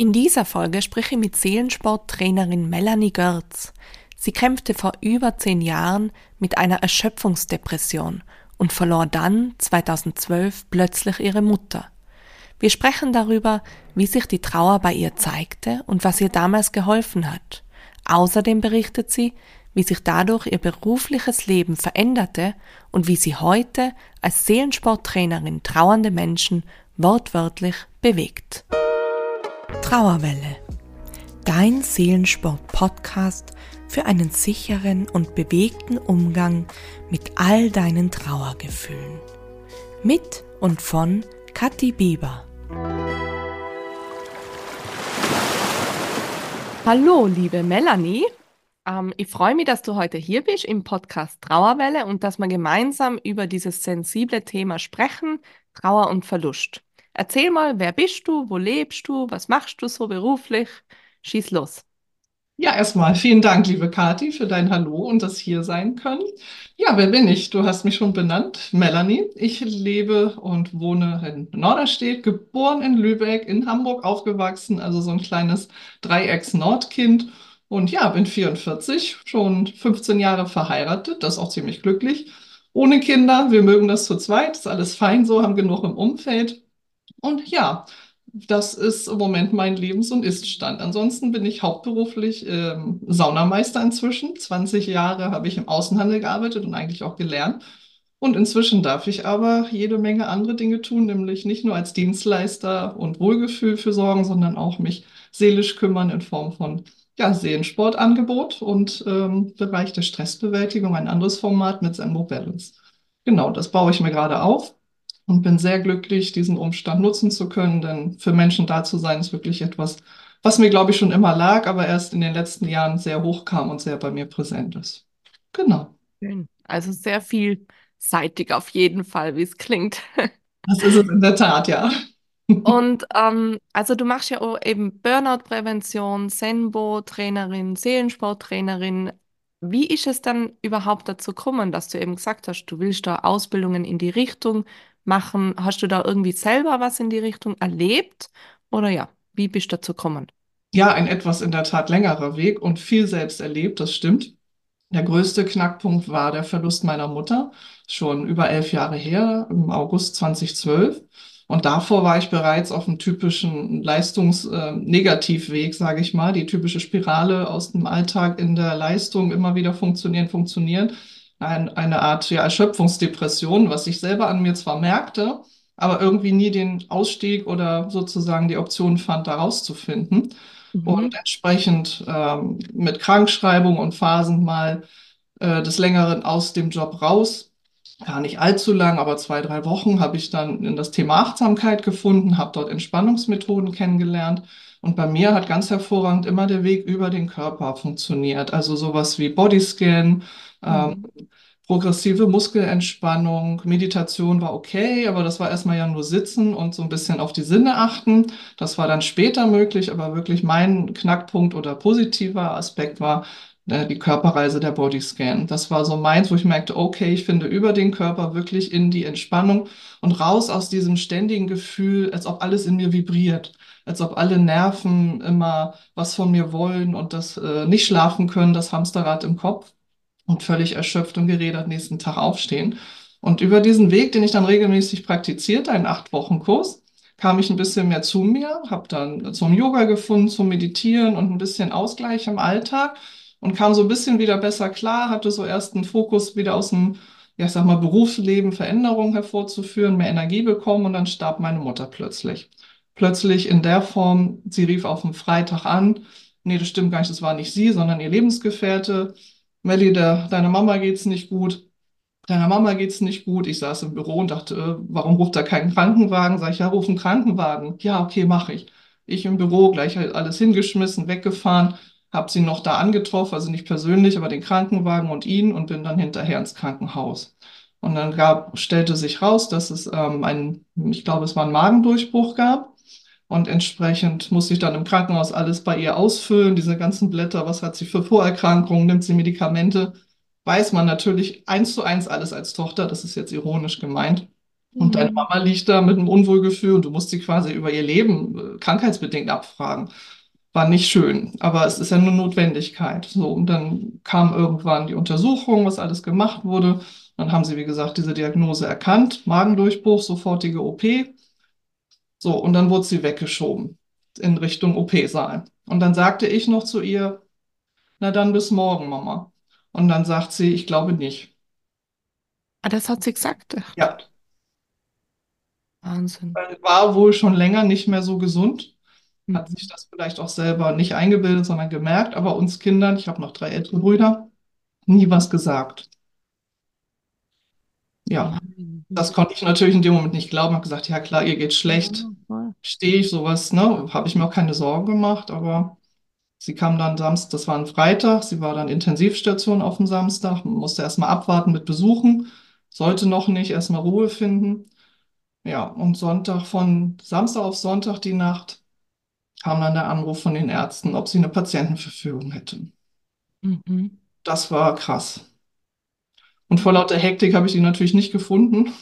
In dieser Folge spreche ich mit Seelensporttrainerin Melanie Görz. Sie kämpfte vor über zehn Jahren mit einer Erschöpfungsdepression und verlor dann 2012 plötzlich ihre Mutter. Wir sprechen darüber, wie sich die Trauer bei ihr zeigte und was ihr damals geholfen hat. Außerdem berichtet sie, wie sich dadurch ihr berufliches Leben veränderte und wie sie heute als Seelensporttrainerin trauernde Menschen wortwörtlich bewegt. Trauerwelle. Dein Seelensport-Podcast für einen sicheren und bewegten Umgang mit all deinen Trauergefühlen. Mit und von Kathi Bieber. Hallo, liebe Melanie. Ähm, ich freue mich, dass du heute hier bist im Podcast Trauerwelle und dass wir gemeinsam über dieses sensible Thema sprechen, Trauer und Verlust. Erzähl mal, wer bist du, wo lebst du, was machst du so beruflich? Schieß los. Ja, erstmal vielen Dank, liebe Kathi, für dein Hallo und das hier sein können. Ja, wer bin ich? Du hast mich schon benannt, Melanie. Ich lebe und wohne in Norderstedt, geboren in Lübeck, in Hamburg aufgewachsen, also so ein kleines Dreiecks-Nordkind. Und ja, bin 44, schon 15 Jahre verheiratet, das auch ziemlich glücklich. Ohne Kinder, wir mögen das zu zweit, ist alles fein so, haben genug im Umfeld. Und ja, das ist im Moment mein Lebens- und Iststand. Ansonsten bin ich hauptberuflich ähm, Saunameister inzwischen. 20 Jahre habe ich im Außenhandel gearbeitet und eigentlich auch gelernt. Und inzwischen darf ich aber jede Menge andere Dinge tun, nämlich nicht nur als Dienstleister und Wohlgefühl für sorgen, sondern auch mich seelisch kümmern in Form von ja, Seelensportangebot und ähm, Bereich der Stressbewältigung, ein anderes Format mit Zenbo Balance. Genau, das baue ich mir gerade auf und bin sehr glücklich, diesen Umstand nutzen zu können, denn für Menschen da zu sein, ist wirklich etwas, was mir, glaube ich, schon immer lag, aber erst in den letzten Jahren sehr hoch kam und sehr bei mir präsent ist. Genau. Schön. Also sehr vielseitig auf jeden Fall, wie es klingt. Das ist es in der Tat, ja. Und ähm, also du machst ja auch eben Burnout-Prävention, Senbo-Trainerin, Seelensport-Trainerin. Wie ist es dann überhaupt dazu gekommen, dass du eben gesagt hast, du willst da Ausbildungen in die Richtung machen? Hast du da irgendwie selber was in die Richtung erlebt? Oder ja, wie bist du dazu gekommen? Ja, ein etwas in der Tat längerer Weg und viel selbst erlebt, das stimmt. Der größte Knackpunkt war der Verlust meiner Mutter, schon über elf Jahre her, im August 2012. Und davor war ich bereits auf einem typischen Leistungsnegativweg, äh, sage ich mal, die typische Spirale aus dem Alltag in der Leistung immer wieder funktionieren, funktionieren ein, eine Art ja, Erschöpfungsdepression, was ich selber an mir zwar merkte, aber irgendwie nie den Ausstieg oder sozusagen die Option fand, da rauszufinden. Mhm. Und entsprechend ähm, mit Krankschreibung und Phasen mal äh, des Längeren aus dem Job raus. Ja, nicht allzu lang, aber zwei, drei Wochen habe ich dann in das Thema Achtsamkeit gefunden, habe dort Entspannungsmethoden kennengelernt. Und bei mir hat ganz hervorragend immer der Weg über den Körper funktioniert. Also sowas wie Bodyscan, ähm, mhm. progressive Muskelentspannung, Meditation war okay, aber das war erstmal ja nur sitzen und so ein bisschen auf die Sinne achten. Das war dann später möglich, aber wirklich mein Knackpunkt oder positiver Aspekt war, äh, die Körperreise der Bodyscan. Das war so meins, wo ich merkte, okay, ich finde über den Körper wirklich in die Entspannung und raus aus diesem ständigen Gefühl, als ob alles in mir vibriert, als ob alle Nerven immer was von mir wollen und das äh, nicht schlafen können, das Hamsterrad im Kopf und völlig erschöpft und gerädert nächsten Tag aufstehen. Und über diesen Weg, den ich dann regelmäßig praktizierte, einen acht Wochen Kurs, kam ich ein bisschen mehr zu mir, habe dann zum Yoga gefunden, zum Meditieren und ein bisschen Ausgleich im Alltag und kam so ein bisschen wieder besser klar, hatte so erst einen Fokus wieder aus dem, ja, ich sag mal, Berufsleben, Veränderungen hervorzuführen, mehr Energie bekommen und dann starb meine Mutter plötzlich. Plötzlich in der Form, sie rief auf dem Freitag an, nee, das stimmt gar nicht, das war nicht sie, sondern ihr Lebensgefährte, Melli, der, deiner Mama geht's nicht gut. Deiner Mama geht's nicht gut. Ich saß im Büro und dachte, äh, warum ruft da kein Krankenwagen? Sag ich, ja, ruf einen Krankenwagen. Ja, okay, mache ich. Ich im Büro gleich halt alles hingeschmissen, weggefahren, hab sie noch da angetroffen, also nicht persönlich, aber den Krankenwagen und ihn und bin dann hinterher ins Krankenhaus. Und dann gab, stellte sich raus, dass es ähm, ein, ich glaube, es war ein Magendurchbruch gab. Und entsprechend muss ich dann im Krankenhaus alles bei ihr ausfüllen, diese ganzen Blätter, was hat sie für Vorerkrankungen, nimmt sie Medikamente, weiß man natürlich eins zu eins alles als Tochter, das ist jetzt ironisch gemeint. Und deine Mhm. Mama liegt da mit einem Unwohlgefühl und du musst sie quasi über ihr Leben äh, krankheitsbedingt abfragen. War nicht schön, aber es ist ja nur Notwendigkeit. So, und dann kam irgendwann die Untersuchung, was alles gemacht wurde. Dann haben sie, wie gesagt, diese Diagnose erkannt, Magendurchbruch, sofortige OP. So, und dann wurde sie weggeschoben in Richtung OP-Saal. Und dann sagte ich noch zu ihr, na dann bis morgen, Mama. Und dann sagt sie, ich glaube nicht. Ah, das hat sie gesagt. Ja, Wahnsinn. war wohl schon länger nicht mehr so gesund. Hat sich das vielleicht auch selber nicht eingebildet, sondern gemerkt. Aber uns Kindern, ich habe noch drei ältere Brüder, nie was gesagt. Ja, Nein. Das konnte ich natürlich in dem Moment nicht glauben. Habe gesagt, ja klar, ihr geht's Ja, schlecht. voll. Stehe ich sowas, ne? Habe ich mir auch keine Sorgen gemacht, aber sie kam dann Samstag, das war ein Freitag, sie war dann Intensivstation auf dem Samstag, musste erstmal abwarten mit Besuchen, sollte noch nicht, erstmal Ruhe finden. Ja, und Sonntag von Samstag auf Sonntag die Nacht kam dann der Anruf von den Ärzten, ob sie eine Patientenverfügung hätte. Mhm. Das war krass. Und vor lauter Hektik habe ich die natürlich nicht gefunden.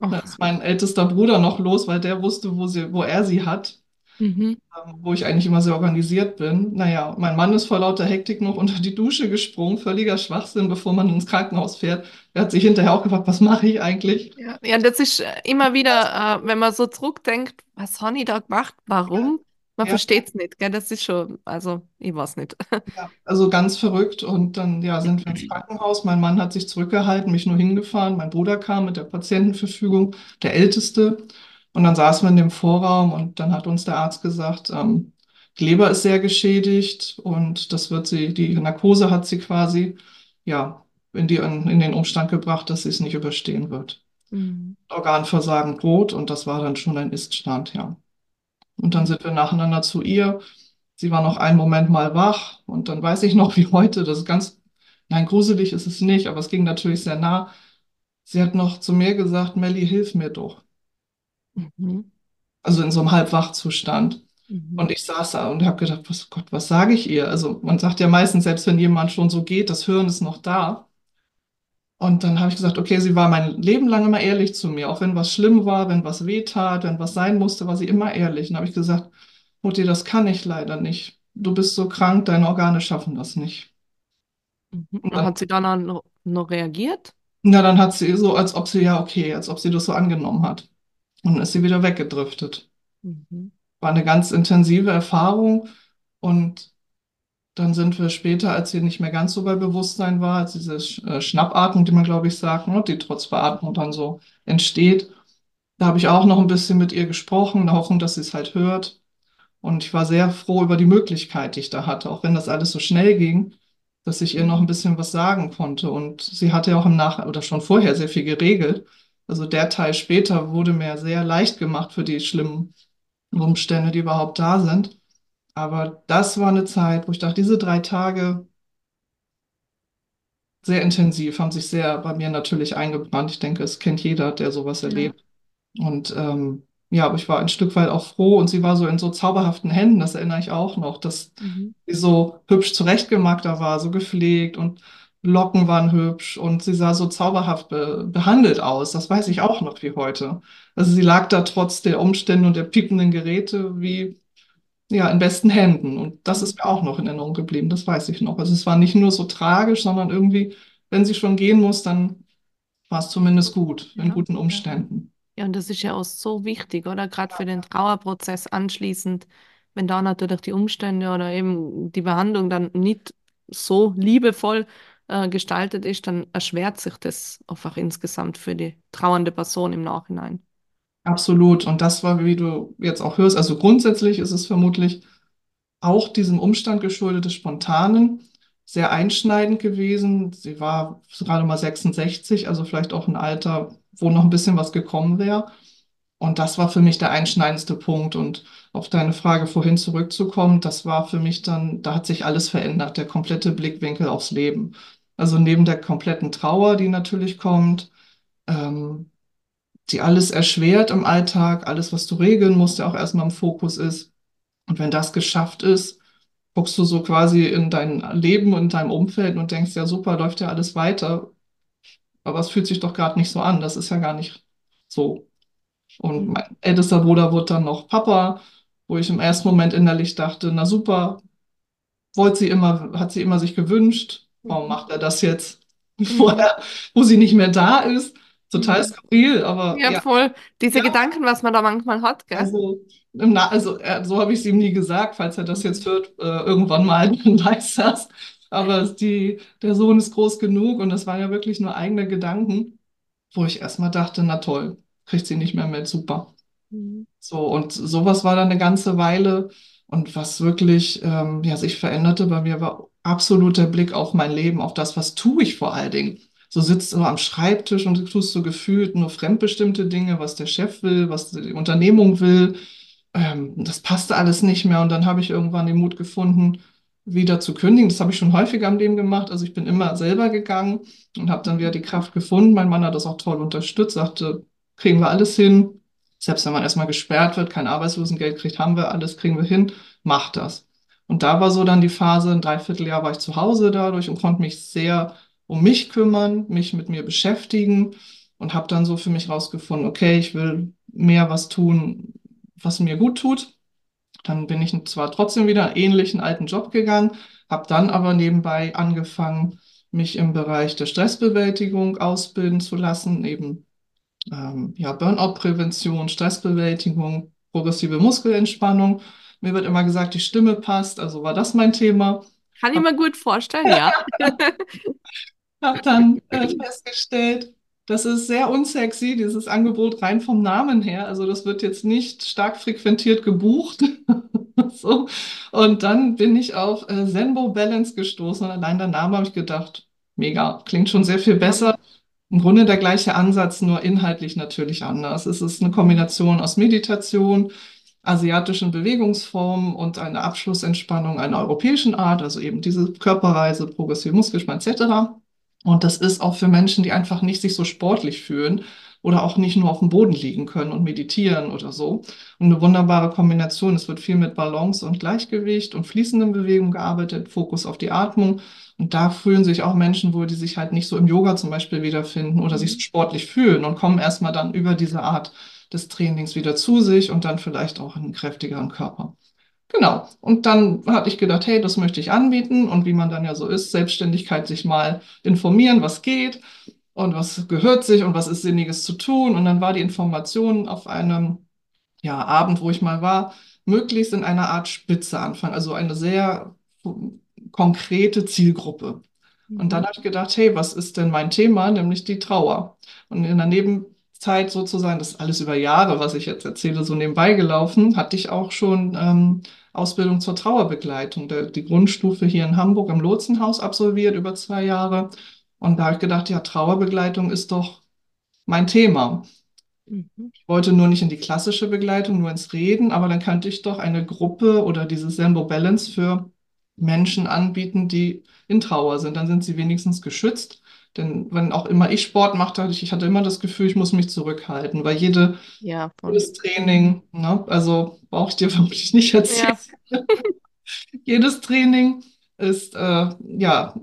Da Ach. ist mein ältester Bruder noch los, weil der wusste, wo sie, wo er sie hat. Mhm. ähm, wo ich eigentlich immer sehr organisiert bin. Naja, mein Mann ist vor lauter Hektik noch unter die Dusche gesprungen, völliger Schwachsinn, bevor man ins Krankenhaus fährt. Er hat sich hinterher auch gefragt, was mache ich eigentlich? Ja, ja, das ist immer wieder, äh, wenn man so zurückdenkt, was ich da gemacht? Warum? Man Ja, versteht es nicht, gell? Das ist schon, also ich weiß nicht. ja, also ganz verrückt. Und dann ja, sind wir ins Krankenhaus. Mein Mann hat sich zurückgehalten, mich nur hingefahren. Mein Bruder kam mit der Patientenverfügung, der Älteste. Und dann saßen wir in dem Vorraum und dann hat uns der Arzt gesagt, ähm, die Leber ist sehr geschädigt und das wird sie, die Narkose hat sie quasi, ja, in die, in, in den Umstand gebracht, dass sie es nicht überstehen wird. Mhm. Organversagen droht und das war dann schon ein Iststand, ja. Und dann sind wir nacheinander zu ihr. Sie war noch einen Moment mal wach und dann weiß ich noch wie heute, das ist ganz, nein, gruselig ist es nicht, aber es ging natürlich sehr nah. Sie hat noch zu mir gesagt, Melli, hilf mir doch. Mhm. Also in so einem Halbwachzustand. Mhm. Und ich saß da und habe gedacht, was Gott, was sage ich ihr? Also man sagt ja meistens, selbst wenn jemand schon so geht, das Hören ist noch da. Und dann habe ich gesagt, okay, sie war mein Leben lang immer ehrlich zu mir, auch wenn was schlimm war, wenn was weh tat, wenn was sein musste, war sie immer ehrlich. Und dann habe ich gesagt, Mutti, das kann ich leider nicht. Du bist so krank, deine Organe schaffen das nicht. Mhm. Und dann, hat sie dann noch reagiert? na, dann hat sie so, als ob sie, ja, okay, als ob sie das so angenommen hat. Und dann ist sie wieder weggedriftet. Mhm. War eine ganz intensive Erfahrung. Und Dann sind wir später, als sie nicht mehr ganz so bei Bewusstsein war, als diese äh, Schnappatmung, die man, glaube ich, sagt, ne, die trotz Beatmung dann so entsteht. Da habe ich auch noch ein bisschen mit ihr gesprochen, in der Hoffnung, dass sie es halt hört. Und ich war sehr froh über die Möglichkeit, die ich da hatte, auch wenn das alles so schnell ging, dass ich ihr noch ein bisschen was sagen konnte. Und sie hatte ja auch im Nach- oder schon vorher sehr viel geregelt. Also der Teil später wurde mir sehr leicht gemacht für die schlimmen Umstände, die überhaupt da sind. Aber das war eine Zeit, wo ich dachte, diese drei Tage sehr intensiv, haben sich sehr bei mir natürlich eingebrannt. Ich denke, es kennt jeder, der sowas Ja. erlebt. Und ähm, ja, aber ich war ein Stück weit auch froh und sie war so in so zauberhaften Händen, das erinnere ich auch noch, dass Mhm. sie so hübsch zurechtgemacht da war, so gepflegt und Locken waren hübsch und sie sah so zauberhaft be behandelt aus. Das weiß ich auch noch wie heute. Also sie lag da trotz der Umstände und der piependen Geräte wie ja, in besten Händen. Und das ist mir auch noch in Erinnerung geblieben, das weiß ich noch. Also es war nicht nur so tragisch, sondern irgendwie, wenn sie schon gehen muss, dann war es zumindest gut, in Ja. guten. Umständen. Ja, und das ist ja auch so wichtig, oder? Gerade für den Trauerprozess anschließend, wenn da natürlich die Umstände oder eben die Behandlung dann nicht so liebevoll äh, gestaltet ist, dann erschwert sich das einfach insgesamt für die trauernde Person im Nachhinein. Absolut. Und das war, wie du jetzt auch hörst, also grundsätzlich ist es vermutlich auch diesem Umstand geschuldet des Spontanen sehr einschneidend gewesen. Sie war gerade mal 66, also vielleicht auch ein Alter, wo noch ein bisschen was gekommen wäre. Und das war für mich der einschneidendste Punkt. Und auf deine Frage vorhin zurückzukommen, das war für mich dann, da hat sich alles verändert, der komplette Blickwinkel aufs Leben. Also neben der kompletten Trauer, die natürlich kommt, ähm, die alles erschwert im Alltag, alles, was du regeln musst, der auch erstmal im Fokus ist. Und wenn das geschafft ist, guckst du so quasi in dein Leben und deinem Umfeld und denkst, ja super, läuft ja alles weiter, aber es fühlt sich doch gerade nicht so an. Das ist ja gar nicht So. Und mein ältester Bruder wurde dann noch Papa, wo ich im ersten Moment innerlich dachte, na super, wollte sie immer, hat sie immer sich gewünscht. Warum macht er das jetzt vorher, wo sie nicht mehr da ist? Total Mhm. skurril, aber Ja, ja, voll. Diese ja, Gedanken, was man da manchmal hat, gell? also, Na also äh, so habe ich es ihm nie gesagt, falls er das jetzt hört, äh, irgendwann mal, dann weiß das. Aber es- die, der Sohn ist groß genug und das waren ja wirklich nur eigene Gedanken, wo ich erstmal dachte, na toll, kriegt sie nicht mehr mit, super. Mhm. So, und sowas war dann eine ganze Weile. Und was wirklich ähm, ja, sich veränderte bei mir, war absolut der Blick auf mein Leben, auf das, was tue ich vor allen Dingen. So sitzt du am Schreibtisch und tust so gefühlt nur fremdbestimmte Dinge, was der Chef will, was die Unternehmung will. Ähm, das passte alles nicht mehr. Und dann habe ich irgendwann den Mut gefunden, wieder zu kündigen. Das habe ich schon häufiger im Leben gemacht. Also ich bin immer selber gegangen und habe dann wieder die Kraft gefunden. Mein Mann hat das auch toll unterstützt, sagte, kriegen wir alles hin. Selbst wenn man erstmal gesperrt wird, kein Arbeitslosengeld kriegt, haben wir alles, kriegen wir hin, mach das. Und da war so dann die Phase, ein Dreivierteljahr war ich zu Hause dadurch und konnte mich sehr um mich kümmern, mich mit mir beschäftigen und habe dann so für mich rausgefunden, okay, ich will mehr was tun, was mir gut tut. Dann bin ich zwar trotzdem wieder einen ähnlichen alten Job gegangen, habe dann aber nebenbei angefangen, mich im Bereich der Stressbewältigung ausbilden zu lassen, eben ähm, ja, Burnout-Prävention, Stressbewältigung, progressive Muskelentspannung. Mir wird immer gesagt, die Stimme passt, also war das mein Thema. Kann ich mir gut vorstellen, ja. Habe dann äh, festgestellt, das ist sehr unsexy, dieses Angebot rein vom Namen her. Also das wird jetzt nicht stark frequentiert gebucht. So. Und dann bin ich auf äh, Zenbo Balance gestoßen und allein der Name habe ich gedacht, mega, klingt schon sehr viel besser. Im Grunde der gleiche Ansatz, nur inhaltlich natürlich anders. Es ist eine Kombination aus Meditation, asiatischen Bewegungsformen und einer Abschlussentspannung einer europäischen Art, also eben diese Körperreise, progressive Muskelspannung etc. Und das ist auch für Menschen, die einfach nicht sich so sportlich fühlen oder auch nicht nur auf dem Boden liegen können und meditieren oder so. Und eine wunderbare Kombination. Es wird viel mit Balance und Gleichgewicht und fließenden Bewegungen gearbeitet, Fokus auf die Atmung. Und da fühlen sich auch Menschen wohl, die sich halt nicht so im Yoga zum Beispiel wiederfinden oder sich so Mhm. sportlich fühlen und kommen erstmal dann über diese Art des Trainings wieder zu sich und dann vielleicht auch in einen kräftigeren Körper. Genau. Und dann hatte ich gedacht, hey, das möchte ich anbieten und wie man dann ja so ist, Selbstständigkeit sich mal informieren, was geht und was gehört sich und was ist Sinniges zu tun. Und dann war die Information auf einem ja, Abend, wo ich mal war, möglichst in einer Art Spitze anfangen, also eine sehr konkrete Zielgruppe. Und dann Mhm. habe ich gedacht, hey, was ist denn mein Thema, nämlich die Trauer. Und in der Nebenzeit sozusagen, das ist alles über Jahre, was ich jetzt erzähle, so nebenbei gelaufen, hatte ich auch schon ähm, Ausbildung zur Trauerbegleitung, der, die Grundstufe hier in Hamburg im Lotsenhaus absolviert über zwei Jahre. Und da habe ich gedacht, ja, Trauerbegleitung ist doch mein Thema. Mhm. Ich wollte nur nicht in die klassische Begleitung, nur ins Reden, aber dann könnte ich doch eine Gruppe oder dieses Zenbo Balance für Menschen anbieten, die in Trauer sind. Dann sind sie wenigstens geschützt. Denn wenn auch immer ich Sport machte, hatte ich, ich hatte immer das Gefühl, ich muss mich zurückhalten, weil jede, Ja, jedes Training, ne, also brauche ich dir vermutlich nicht erzählen, Ja. jedes Training ist äh, ja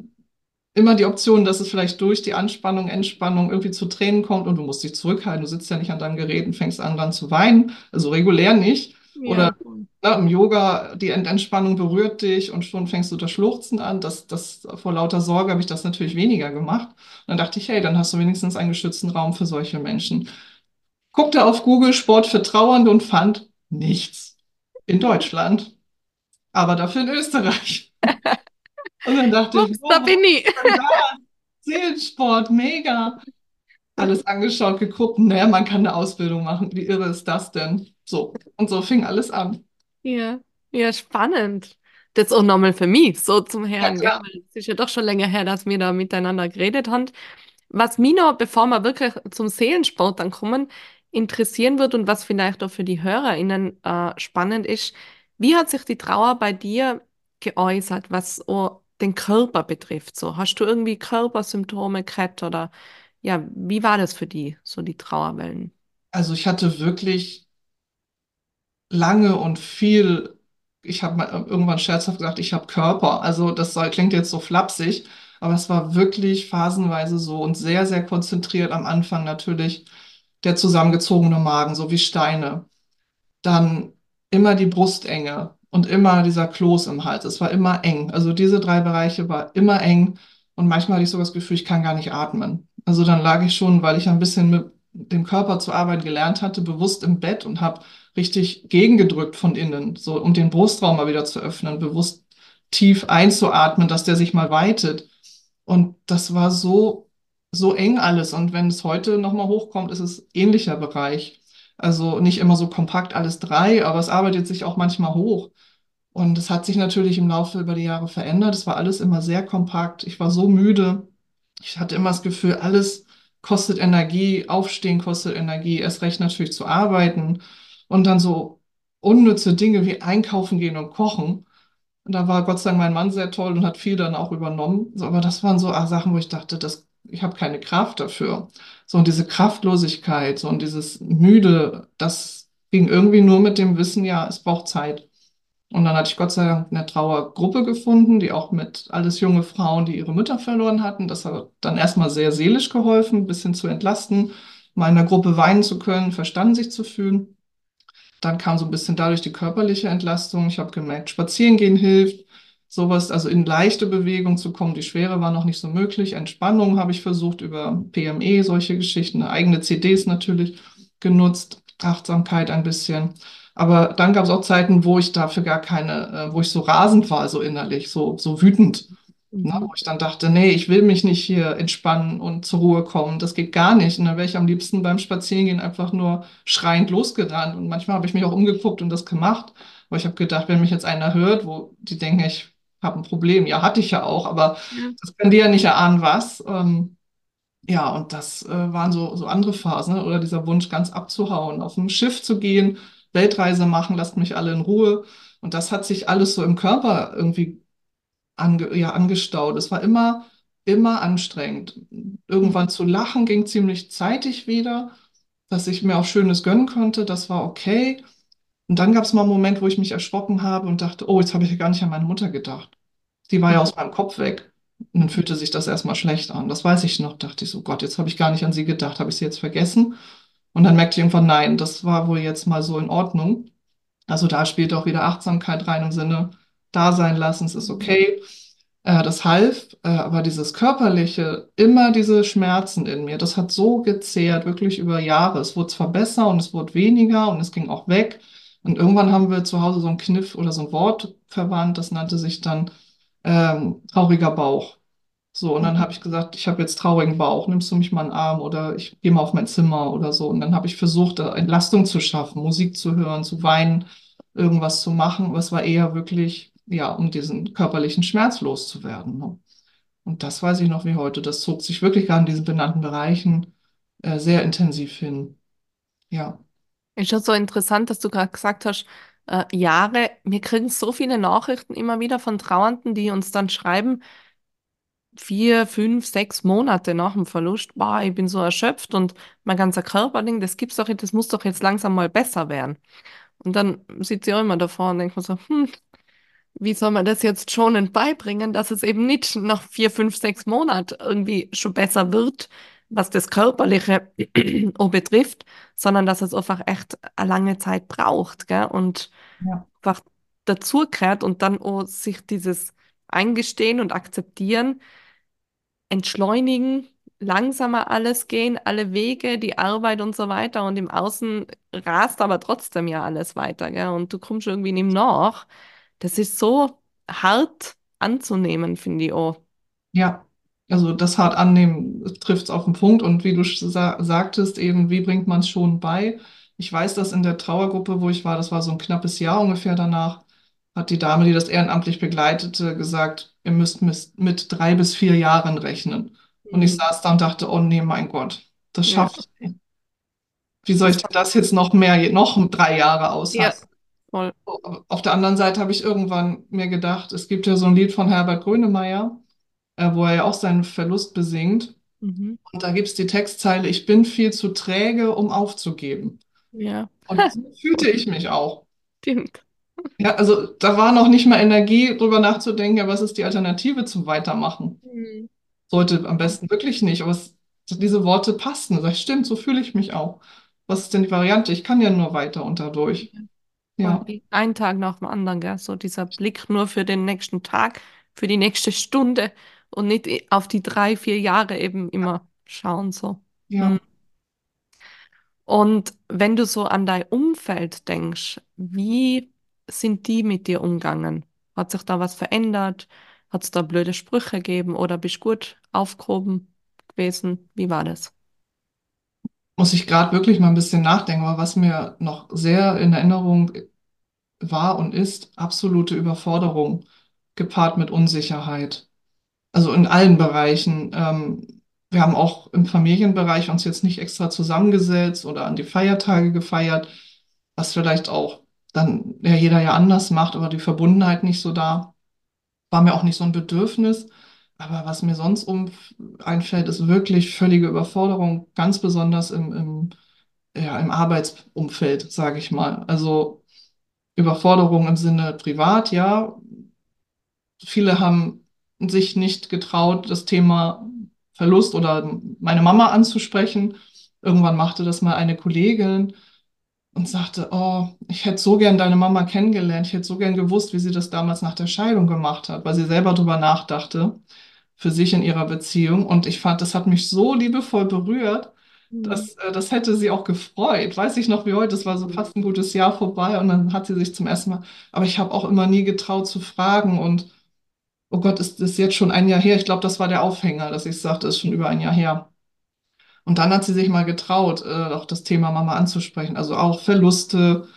immer die Option, dass es vielleicht durch die Anspannung, Entspannung irgendwie zu Tränen kommt und du musst dich zurückhalten. Du sitzt ja nicht an deinem Gerät und fängst an dann zu weinen, also regulär nicht. Oder Ja, ne, im Yoga, die Ent Entspannung berührt dich und schon fängst du das Schluchzen an. Das, das, vor lauter Sorge habe ich das natürlich weniger gemacht. Und dann dachte ich, hey, dann hast du wenigstens einen geschützten Raum für solche Menschen. Guckte auf Google Sport für Trauernde und fand nichts in Deutschland, aber dafür in Österreich. Und dann dachte ich, Ups, oh, da bin ich. Seelensport, mega. Alles angeschaut, geguckt, naja, man kann eine Ausbildung machen. Wie irre ist das denn? So. Und so fing alles an. Ja, ja, spannend. Das auch nochmal für mich, so zum Ja, Hören, gell? klar. Es ist ja doch schon länger her, dass wir da miteinander geredet haben. Was mich noch, bevor wir wirklich zum Seelensport dann kommen, interessieren wird und was vielleicht auch für die HörerInnen äh, spannend ist, wie hat sich die Trauer bei dir geäußert, was auch den Körper betrifft? So, hast du irgendwie Körpersymptome gehabt oder ja, wie war das für die, so die Trauerwellen? Also ich hatte wirklich lange und viel, ich habe mal irgendwann scherzhaft gesagt, ich habe Körper. Also das soll, klingt jetzt so flapsig, aber es war wirklich phasenweise so und sehr, sehr konzentriert am Anfang natürlich der zusammengezogene Magen, so wie Steine. Dann immer die Brustenge und immer dieser Kloß im Hals. Es war immer eng. Also diese drei Bereiche war immer eng. Und manchmal hatte ich so das Gefühl, ich kann gar nicht atmen. Also dann lag ich schon, weil ich ein bisschen mit dem Körper zu arbeiten gelernt hatte, bewusst im Bett und habe richtig gegengedrückt von innen, so um den Brustraum mal wieder zu öffnen, bewusst tief einzuatmen, dass der sich mal weitet. Und das war so, so eng alles. Und wenn es heute nochmal hochkommt, ist es ähnlicher Bereich. Also nicht immer so kompakt alles drei, aber es arbeitet sich auch manchmal hoch. Und es hat sich natürlich im Laufe über die Jahre verändert. Es war alles immer sehr kompakt. Ich war so müde. Ich hatte immer das Gefühl, alles kostet Energie, Aufstehen kostet Energie, erst recht natürlich zu arbeiten. Und dann so unnütze Dinge wie einkaufen gehen und kochen. Und da war Gott sei Dank mein Mann sehr toll und hat viel dann auch übernommen. So, aber das waren so ah, Sachen, wo ich dachte, das, ich habe keine Kraft dafür. So und diese Kraftlosigkeit, so und dieses Müde, das ging irgendwie nur mit dem Wissen, ja, es braucht Zeit. Und dann hatte ich Gott sei Dank eine Trauergruppe gefunden, die auch mit alles junge Frauen, die ihre Mütter verloren hatten. Das hat dann erstmal sehr seelisch geholfen, ein bisschen zu entlasten, mal in der Gruppe weinen zu können, verstanden sich zu fühlen. Dann kam so ein bisschen dadurch die körperliche Entlastung. Ich habe gemerkt, Spazierengehen hilft, sowas, also in leichte Bewegung zu kommen. Die Schwere war noch nicht so möglich. Entspannung habe ich versucht über PME, solche Geschichten, eigene CDs natürlich genutzt, Achtsamkeit ein bisschen. Aber dann gab es auch Zeiten, wo ich dafür gar keine, äh, wo ich so rasend war, so innerlich, so, so wütend. Ne, Mhm. wo ich dann dachte, nee, ich will mich nicht hier entspannen und zur Ruhe kommen. Das geht gar nicht. Und dann wäre ich am liebsten beim Spazierengehen einfach nur schreiend losgerannt. Und manchmal habe ich mich auch umgeguckt und das gemacht. Aber ich habe gedacht, wenn mich jetzt einer hört, wo die denken, ich habe ein Problem. Ja, hatte ich ja auch, aber Ja. das können die ja nicht erahnen, was. Ähm, ja, und das äh, waren so, so andere Phasen, ne? Oder dieser Wunsch, ganz abzuhauen, auf ein Schiff zu gehen, Weltreise machen, lasst mich alle in Ruhe. Und das hat sich alles so im Körper irgendwie ange, ja, angestaut. Es war immer, immer anstrengend. Irgendwann zu lachen ging ziemlich zeitig wieder, dass ich mir auch Schönes gönnen konnte. Das war okay. Und dann gab es mal einen Moment, wo ich mich erschrocken habe und dachte, oh, jetzt habe ich ja gar nicht an meine Mutter gedacht. Die war ja aus meinem Kopf weg. Und dann fühlte sich das erstmal schlecht an. Das weiß ich noch. Dachte ich so, Gott, jetzt habe ich gar nicht an sie gedacht. Habe ich sie jetzt vergessen? Und dann merkte ich irgendwann, nein, das war wohl jetzt mal so in Ordnung. Also da spielt auch wieder Achtsamkeit rein im Sinne, da sein lassen, es ist Mhm. okay. Äh, das half, äh, aber dieses körperliche, immer diese Schmerzen in mir, das hat so gezehrt, wirklich über Jahre. Es wurde zwar besser und es wurde weniger und es ging auch weg. Und irgendwann haben wir zu Hause so einen Kniff oder so ein Wort verwandt, das nannte sich dann ähm, trauriger Bauch. So, und dann habe ich gesagt, ich habe jetzt traurigen Bauch, nimmst du mich mal in den Arm oder ich gehe mal auf mein Zimmer oder so. Und dann habe ich versucht, Entlastung zu schaffen, Musik zu hören, zu weinen, irgendwas zu machen. Aber es war eher wirklich, ja, um diesen körperlichen Schmerz loszuwerden. Ne? Und das weiß ich noch wie heute. Das zog sich wirklich gerade in diesen benannten Bereichen äh, sehr intensiv hin. Ja, Ist schon so interessant, dass du gerade gesagt hast, äh, Jahre, wir kriegen so viele Nachrichten immer wieder von Trauernden, die uns dann schreiben, vier, fünf, sechs Monate nach dem Verlust, boah, ich bin so erschöpft und mein ganzer Körper denkt, das gibt's doch das muss doch jetzt langsam mal besser werden. Und dann sitze ich auch immer davor und denke mir so, hm, wie soll man das jetzt schonend beibringen, dass es eben nicht nach vier, fünf, sechs Monaten irgendwie schon besser wird, was das Körperliche betrifft, sondern dass es einfach echt eine lange Zeit braucht, gell? Und ja, einfach dazu gehört und dann auch sich dieses Eingestehen und Akzeptieren, entschleunigen, langsamer alles gehen, alle Wege, die Arbeit und so weiter und im Außen rast aber trotzdem ja alles weiter, gell? Und du kommst irgendwie nicht nach. Das ist so hart anzunehmen, finde ich auch. ja. Also das hart annehmen trifft es auf den Punkt. Und wie du sa sagtest, eben, wie bringt man es schon bei? Ich weiß, dass in der Trauergruppe, wo ich war, das war so ein knappes Jahr ungefähr danach, hat die Dame, die das ehrenamtlich begleitete, gesagt, ihr müsst mit drei bis vier Jahren rechnen. Und ich Mhm. saß da und dachte, oh nee, mein Gott, das Ja, ich nicht. Wie soll ich das denn das jetzt noch mehr, noch drei Jahre ja aushalten? Voll. Auf der anderen Seite habe ich irgendwann mir gedacht, es gibt ja so ein Lied von Herbert Grönemeyer, äh, wo er ja auch seinen Verlust besingt. Mhm. Und da gibt es die Textzeile, ich bin viel zu träge, um aufzugeben. Ja, Und so fühlte ich mich auch. stimmt. Ja, also da war noch nicht mal Energie, drüber nachzudenken, ja, was ist die Alternative zum Weitermachen? Mhm. Sollte am besten wirklich nicht, aber es, diese Worte passten. Sag ich, stimmt, so fühle ich mich auch. Was ist denn die Variante? Ich kann ja nur weiter und dadurch. Ja. Ja, ein Tag nach dem anderen, gell? So dieser Blick nur für den nächsten Tag, für die nächste Stunde und nicht auf die drei, vier Jahre eben immer schauen so. Hm. ja. Und wenn du so an dein Umfeld denkst, wie sind die mit dir umgegangen? Hat sich da was verändert? Hat es da blöde Sprüche gegeben oder bist du gut aufgehoben gewesen? Wie war das? Muss ich gerade wirklich mal ein bisschen nachdenken, aber was mir noch sehr in Erinnerung war und ist, absolute Überforderung gepaart mit Unsicherheit. Also in allen Bereichen. Ähm, wir haben auch im Familienbereich uns jetzt nicht extra zusammengesetzt oder an die Feiertage gefeiert, was vielleicht auch dann ja jeder ja anders macht, aber die Verbundenheit nicht so da. War mir auch nicht so ein Bedürfnis. Aber was mir sonst um einfällt, ist wirklich völlige Überforderung, ganz besonders im, im, ja, im Arbeitsumfeld, sage ich mal. Also Überforderung im Sinne privat, ja, Viele haben sich nicht getraut, das Thema Verlust oder meine Mama anzusprechen. Irgendwann machte das mal eine Kollegin und sagte, oh, ich hätte so gern deine Mama kennengelernt. Ich hätte so gern gewusst, wie sie das damals nach der Scheidung gemacht hat, weil sie selber darüber nachdachte, für sich in ihrer Beziehung. Und ich fand, das hat mich so liebevoll berührt, Mhm. dass, äh, das hätte sie auch gefreut. Weiß ich noch wie heute, es war so fast ein gutes Jahr vorbei und dann hat sie sich zum ersten Mal, aber ich habe auch immer nie getraut zu fragen und Oh Gott, ist das jetzt schon ein Jahr her? Ich glaube, das war der Aufhänger, dass ich sagte, ist schon über ein Jahr her. Und dann hat sie sich mal getraut, äh, auch das Thema Mama anzusprechen. Also auch Verluste,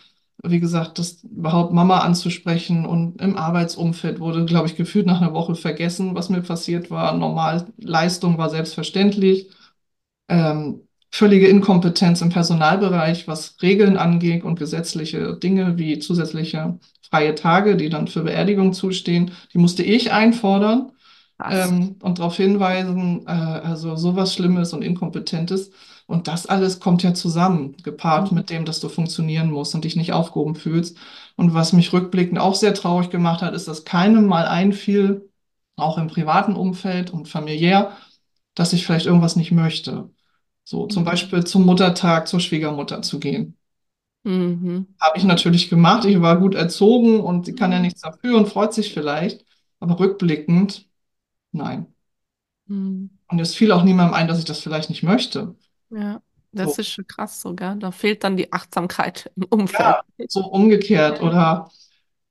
wie gesagt, das überhaupt Mama anzusprechen. Und im Arbeitsumfeld wurde, glaube ich, gefühlt nach einer Woche vergessen, was mir passiert war. Normal, Leistung war selbstverständlich ähm, völlige Inkompetenz im Personalbereich, was Regeln angeht und gesetzliche Dinge wie zusätzliche freie Tage, die dann für Beerdigung zustehen, die musste ich einfordern ähm, und darauf hinweisen, äh, also sowas Schlimmes und Inkompetentes. Und das alles kommt ja zusammen, gepaart Mhm. mit dem, dass du funktionieren musst und dich nicht aufgehoben fühlst. Und was mich rückblickend auch sehr traurig gemacht hat, ist, dass keinem mal einfiel, auch im privaten Umfeld und familiär, dass ich vielleicht irgendwas nicht möchte. So zum Mhm. Beispiel zum Muttertag zur Schwiegermutter zu gehen. Mhm. Habe ich natürlich gemacht. Ich war gut erzogen und sie kann ja Mhm. nichts dafür und freut sich vielleicht. Aber rückblickend, nein. Mhm. Und es fiel auch niemandem ein, dass ich das vielleicht nicht möchte. Ja, das So, ist schon krass sogar. Da fehlt dann die Achtsamkeit im Umfeld. ja, so umgekehrt. Oder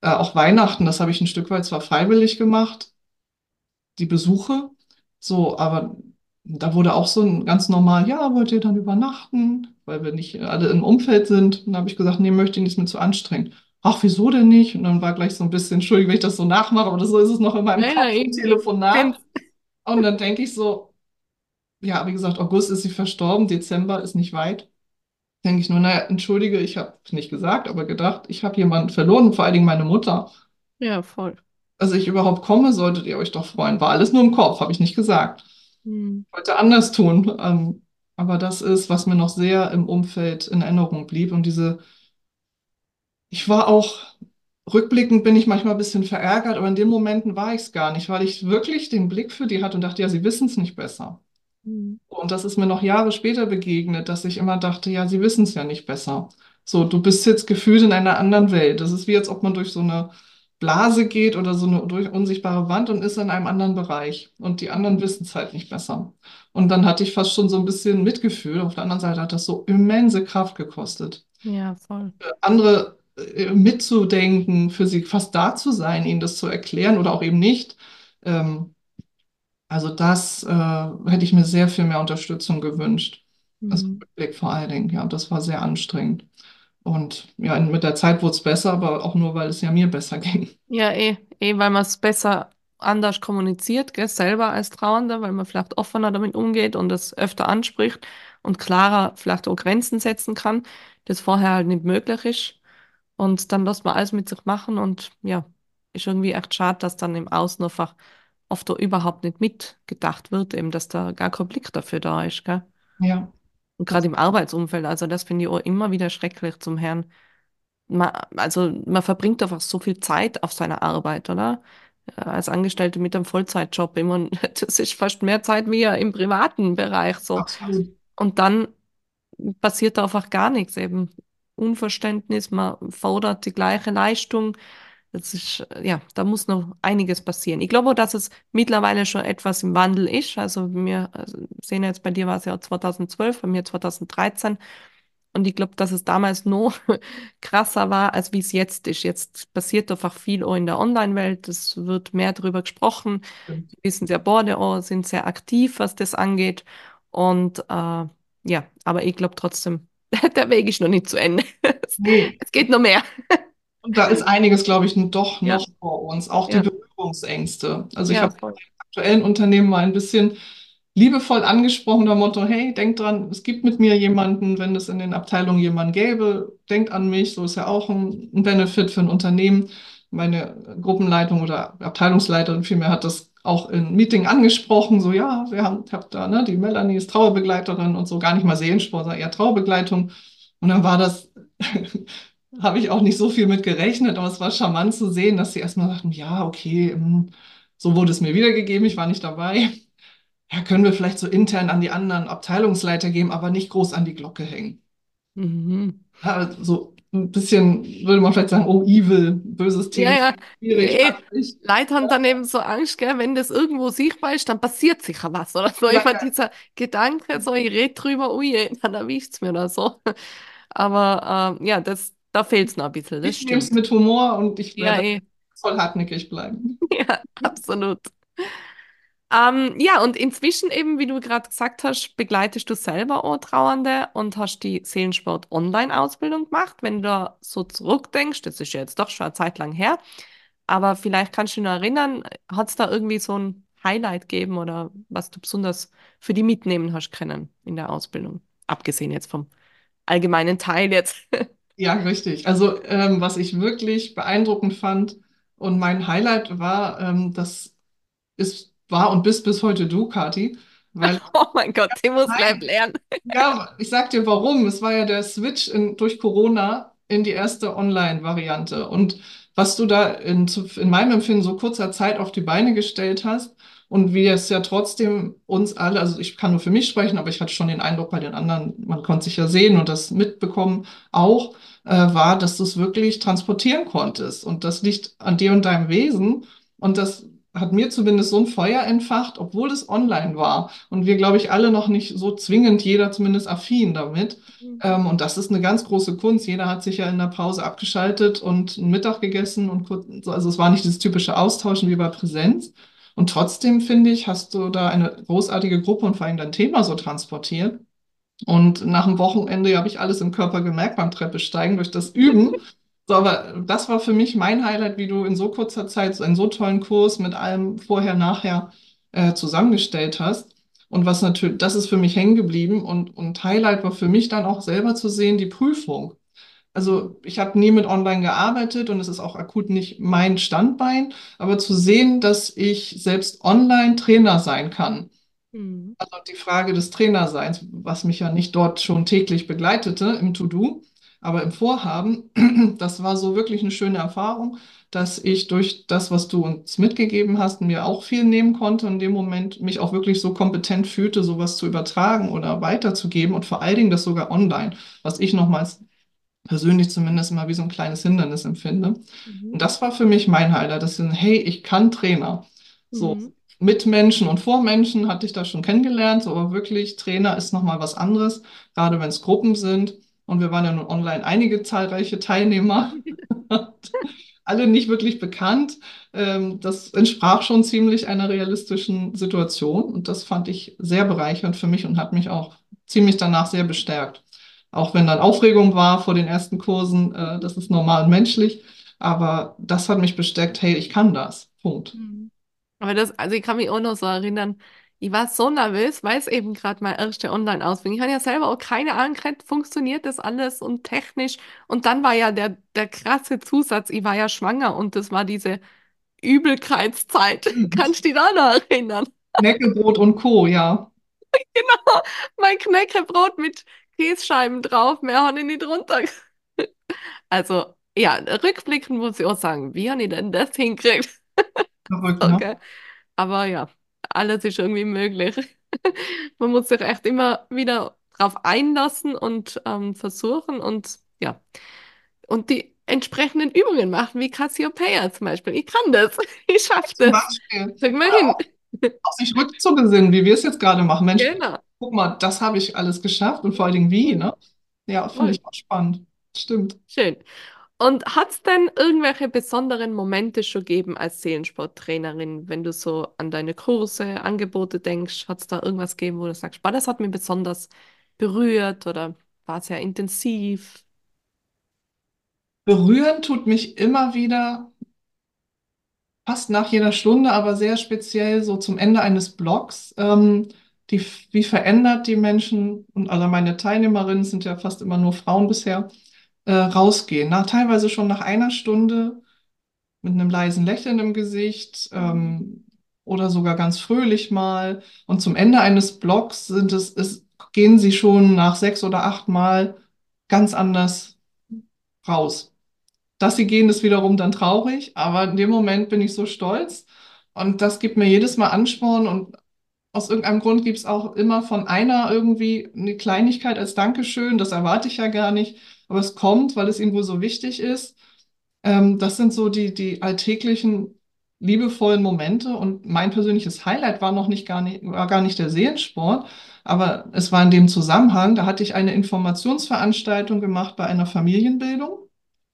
äh, auch Weihnachten, das habe ich ein Stück weit zwar freiwillig gemacht, die Besuche. So, aber da wurde auch so ein ganz normal, ja, wollt ihr dann übernachten, weil wir nicht alle im Umfeld sind. Und da habe ich gesagt, nee, möchte ich nicht, ist mir zu anstrengend. Ach, wieso denn nicht? Und dann war gleich so ein bisschen, Entschuldigung, wenn ich das so nachmache, aber so ist es noch in meinem Kopf ich Telefonat. Und dann denke ich so, ja, wie gesagt, August ist sie verstorben, Dezember ist nicht weit. Denke ich nur, naja, entschuldige, ich habe nicht gesagt, aber gedacht, ich habe jemanden verloren, vor allen Dingen meine Mutter. Ja, voll. Als ich überhaupt komme, solltet ihr euch doch freuen. War alles nur im Kopf, habe ich nicht gesagt. Mhm. heute anders tun. Ähm, aber das ist, was mir noch sehr im Umfeld in Erinnerung blieb. Und diese, ich war auch, rückblickend bin ich manchmal ein bisschen verärgert, aber in den Momenten war ich es gar nicht, weil ich wirklich den Blick für die hatte und dachte, ja, sie wissen es nicht besser. Mhm. Und das ist mir noch Jahre später begegnet, dass ich immer dachte, ja, sie wissen es ja nicht besser. So, du bist jetzt gefühlt in einer anderen Welt. Das ist wie, als ob man durch so eine Blase geht oder so eine durch unsichtbare Wand und ist in einem anderen Bereich. Und die anderen wissen es halt nicht besser. Und dann hatte ich fast schon so ein bisschen Mitgefühl. Auf der anderen Seite hat das so immense Kraft gekostet, Ja, voll. andere äh, mitzudenken, für sie fast da zu sein, ihnen das zu erklären oder auch eben nicht. Ähm, also das äh, hätte ich mir sehr viel mehr Unterstützung gewünscht. Also Mhm. Rückblick vor allen Dingen, ja, das war sehr anstrengend. Und ja, mit der Zeit wurde es besser, aber auch nur, weil es ja mir besser ging. Ja, eh, eh, weil man es besser anders kommuniziert, gell, selber als Trauernder, weil man vielleicht offener damit umgeht und es öfter anspricht und klarer vielleicht auch Grenzen setzen kann, das vorher halt nicht möglich ist. Und dann lässt man alles mit sich machen und ja, ist irgendwie echt schade, dass dann im Außen einfach oft auch überhaupt nicht mitgedacht wird, eben, dass da gar kein Blick dafür da ist, gell? Ja, Und gerade im Arbeitsumfeld, also das finde ich auch immer wieder schrecklich zum Herrn. Man, also man verbringt einfach so viel Zeit auf seiner Arbeit, oder? als Angestellte mit einem Vollzeitjob immer. Das ist fast mehr Zeit wie im privaten Bereich so. Absolut. Und dann passiert da einfach gar nichts eben. Unverständnis, man fordert die gleiche Leistung. Das ist, ja, da muss noch einiges passieren. Ich glaube auch, dass es mittlerweile schon etwas im Wandel ist. Also wir also sehen jetzt, bei dir war es ja 2012, bei mir 2013. Und ich glaube, dass es damals noch krasser war, als wie es jetzt ist. Jetzt passiert einfach viel auch in der Online-Welt. Es wird mehr darüber gesprochen. Wir wissen sehr Borde auch, sind sehr aktiv, was das angeht. Und äh, ja, aber ich glaube trotzdem, der Weg ist noch nicht zu Ende. Nee. Es geht noch mehr. Und da ist einiges, glaube ich, doch Ja. noch vor uns. Auch die Ja. Berührungsängste. Also ich Ja, habe voll. aktuellen Unternehmen mal ein bisschen liebevoll angesprochen, der Motto, hey, denkt dran, es gibt mit mir jemanden, wenn es in den Abteilungen jemanden gäbe, denkt an mich, so ist ja auch ein, ein Benefit für ein Unternehmen. Meine Gruppenleitung oder Abteilungsleiterin vielmehr hat das auch im Meeting angesprochen, so ja, wir haben, ich hab da, ne, die Melanie ist Trauerbegleiterin und so, gar nicht mal Seelensport, sondern eher Trauerbegleitung. Und dann war das, habe ich auch nicht so viel mit gerechnet, aber es war charmant zu sehen, dass sie erstmal sagten, ja, okay, hm, so wurde es mir wiedergegeben, ich war nicht dabei. Ja, können wir vielleicht so intern an die anderen Abteilungsleiter geben, aber nicht groß an die Glocke hängen. Mhm. Ja, so ein bisschen würde man vielleicht sagen, oh, evil, böses Ja, Thema, ja. schwierig, Eh, peinlich. Leute haben dann eben so Angst, gell, wenn das irgendwo sichtbar ist, dann passiert sicher was oder so. Ja, Immer ja. dieser Gedanke, so ich rede drüber, ui, dann erwischt es mir oder so. Aber ähm, ja, das, da fehlt es noch ein bisschen, Ich nehme es mit Humor und ich Ja, werde eh. voll hartnäckig bleiben. Ja, absolut. Ähm, ja, und inzwischen eben, wie du gerade gesagt hast, begleitest du selber auch Trauernde und hast die Seelensport-Online-Ausbildung gemacht. Wenn du da so zurückdenkst, das ist ja jetzt doch schon eine Zeit lang her, aber vielleicht kannst du dich noch erinnern, hat es da irgendwie so ein Highlight gegeben oder was du besonders für die mitnehmen hast können in der Ausbildung? Abgesehen jetzt vom allgemeinen Teil jetzt. Ja, richtig. Also, ähm, was ich wirklich beeindruckend fand und mein Highlight war, ähm, das ist, war und bist bis heute du, Kathi, weil Oh mein Gott, gleich Nein. lernen. Ja, ich sag dir warum. Es war ja der Switch in, durch Corona in die erste Online-Variante. Und was du da in, in meinem Empfinden so kurzer Zeit auf die Beine gestellt hast und wie es ja trotzdem uns alle, also ich kann nur für mich sprechen, aber ich hatte schon den Eindruck bei den anderen, man konnte sich ja sehen und das mitbekommen auch, äh, war, dass du es wirklich transportieren konntest. Und das liegt an dir und deinem Wesen. Und das hat mir zumindest so ein Feuer entfacht, obwohl es online war. Und wir, glaube ich, alle noch nicht so zwingend, jeder zumindest affin damit. Ähm, und das ist eine ganz große Kunst. Jeder hat sich ja in der Pause abgeschaltet und einen Mittag gegessen und kurz, also es war nicht dieses typische Austauschen wie bei Präsenz. Und trotzdem, finde ich, hast du da eine großartige Gruppe und vor allem dein Thema so transportiert. Und nach dem Wochenende habe ich alles im Körper gemerkt beim Treppesteigen durch das Üben. So, aber das war für mich mein Highlight, wie du in so kurzer Zeit so einen so tollen Kurs mit allem vorher, nachher äh, zusammengestellt hast. Und was natürlich, das ist für mich hängen geblieben. Und, und Highlight war für mich dann auch selber zu sehen, die Prüfung. Also ich habe nie mit Online gearbeitet und es ist auch akut nicht mein Standbein, aber zu sehen, dass ich selbst online Trainer sein kann. Mhm. Also die Frage des Trainerseins, was mich ja nicht dort schon täglich begleitete im To-Do, aber im Vorhaben, das war so wirklich eine schöne Erfahrung, dass ich durch das, was du uns mitgegeben hast, mir auch viel nehmen konnte und in dem Moment mich auch wirklich so kompetent fühlte, sowas zu übertragen oder weiterzugeben und vor allen Dingen das sogar online, was ich nochmals persönlich zumindest immer wie so ein kleines Hindernis empfinde. Mhm. Und das war für mich mein Highlight, dass ich, hey, ich kann Trainer. So, Mhm. mit Menschen und vor Menschen hatte ich das schon kennengelernt, so, aber wirklich Trainer ist nochmal was anderes, gerade wenn es Gruppen sind. Und wir waren ja nun online einige zahlreiche Teilnehmer, alle nicht wirklich bekannt. Ähm, das entsprach schon ziemlich einer realistischen Situation und das fand ich sehr bereichernd für mich und hat mich auch ziemlich danach sehr bestärkt. Auch wenn dann Aufregung war vor den ersten Kursen, äh, das ist normal und menschlich, aber das hat mich bestärkt, hey, ich kann das. Punkt. Mhm. Aber das, also ich kann mich auch noch so erinnern, ich war so nervös, weil es eben gerade meine erste Online-Ausbildung. Ich habe ja selber auch keine Ahnung, funktioniert das alles und technisch. Und dann war ja der, der krasse Zusatz, ich war ja schwanger und das war diese Übelkeitszeit. Kannst du dich da noch erinnern? Knäckebrot und Co., ja. Mein Knäckebrot mit Kässcheiben drauf, mehr habe ich nicht runter. Also, ja, rückblickend muss ich auch sagen, wie habe ich denn das hingekriegt? Verrückt, ne? Okay. Aber ja, alles ist irgendwie möglich. Man muss sich echt immer wieder drauf einlassen und ähm, versuchen und ja, und die entsprechenden Übungen machen, wie Cassiopeia zum Beispiel. Ich kann das, ich schaffe Zum das. Beispiel. Sag mal Oder hin. auch, auch sich rückzubesinnen, wie wir es jetzt gerade machen. Mensch, Genau. Guck mal, das habe ich alles geschafft und vor allen Dingen wie, ne? Ja, finde Voll. ich auch spannend. Stimmt. Schön. Und hat es denn irgendwelche besonderen Momente schon gegeben als Seelensporttrainerin, wenn du so an deine Kurse, Angebote denkst? Hat es da irgendwas gegeben, wo du sagst, das hat mich besonders berührt oder war sehr intensiv? Berühren tut mich immer wieder, fast nach jeder Stunde, aber sehr speziell so zum Ende eines Blogs. Ähm, die, wie verändert die Menschen, und also meine Teilnehmerinnen sind ja fast immer nur Frauen bisher, äh, rausgehen. Nach, teilweise schon nach einer Stunde mit einem leisen Lächeln im Gesicht, ähm, oder sogar ganz fröhlich mal. Und zum Ende eines Blogs sind es, es, gehen sie schon nach sechs oder acht Mal ganz anders raus. Dass sie gehen, ist wiederum dann traurig, aber in dem Moment bin ich so stolz und das gibt mir jedes Mal Ansporn und aus irgendeinem Grund gibt es auch immer von einer irgendwie eine Kleinigkeit als Dankeschön, das erwarte ich ja gar nicht, aber es kommt, weil es ihnen wohl so wichtig ist. Ähm, das sind so die, die alltäglichen liebevollen Momente und mein persönliches Highlight war noch nicht gar nicht, war gar nicht der Seelensport, aber es war in dem Zusammenhang, da hatte ich eine Informationsveranstaltung gemacht bei einer Familienbildung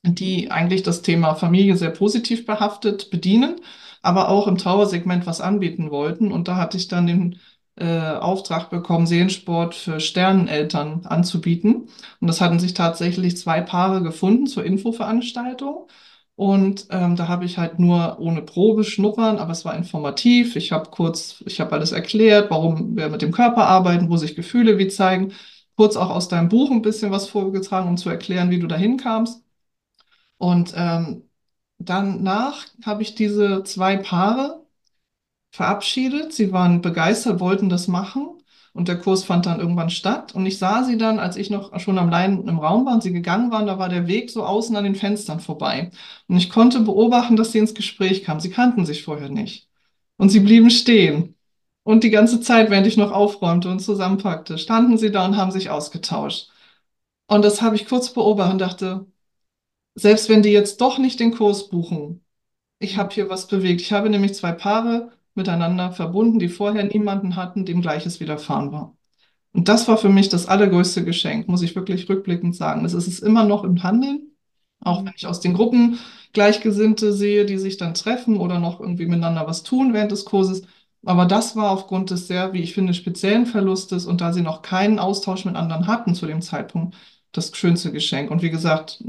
die eigentlich das Thema Familie sehr positiv behaftet bedienen, aber auch im Trauersegment was anbieten wollten. Und da hatte ich dann den äh, Auftrag bekommen, Seelensport für Sterneneltern anzubieten. Und das hatten sich tatsächlich zwei Paare gefunden zur Infoveranstaltung. Und ähm, da habe ich halt nur ohne Probe schnuppern, aber es war informativ. Ich habe kurz, ich habe alles erklärt, warum wir mit dem Körper arbeiten, wo sich Gefühle wie zeigen. Kurz auch aus deinem Buch ein bisschen was vorgetragen, um zu erklären, wie du dahin kamst. Und ähm, danach habe ich diese zwei Paare verabschiedet. Sie waren begeistert, wollten das machen. Und der Kurs fand dann irgendwann statt. Und ich sah sie dann, als ich noch schon am Leinen im Raum war und sie gegangen waren, da war der Weg so außen an den Fenstern vorbei. Und ich konnte beobachten, dass sie ins Gespräch kamen. Sie kannten sich vorher nicht. Und sie blieben stehen. Und die ganze Zeit, während ich noch aufräumte und zusammenpackte, standen sie da und haben sich ausgetauscht. Und das habe ich kurz beobachtet und dachte, selbst wenn die jetzt doch nicht den Kurs buchen, ich habe hier was bewegt. Ich habe nämlich zwei Paare miteinander verbunden, die vorher niemanden hatten, dem Gleiches widerfahren war. Und das war für mich das allergrößte Geschenk, muss ich wirklich rückblickend sagen. Das ist es immer noch im Handeln, auch wenn ich aus den Gruppen Gleichgesinnte sehe, die sich dann treffen oder noch irgendwie miteinander was tun während des Kurses. Aber das war aufgrund des sehr, wie ich finde, speziellen Verlustes und da sie noch keinen Austausch mit anderen hatten zu dem Zeitpunkt, das schönste Geschenk. Und wie gesagt,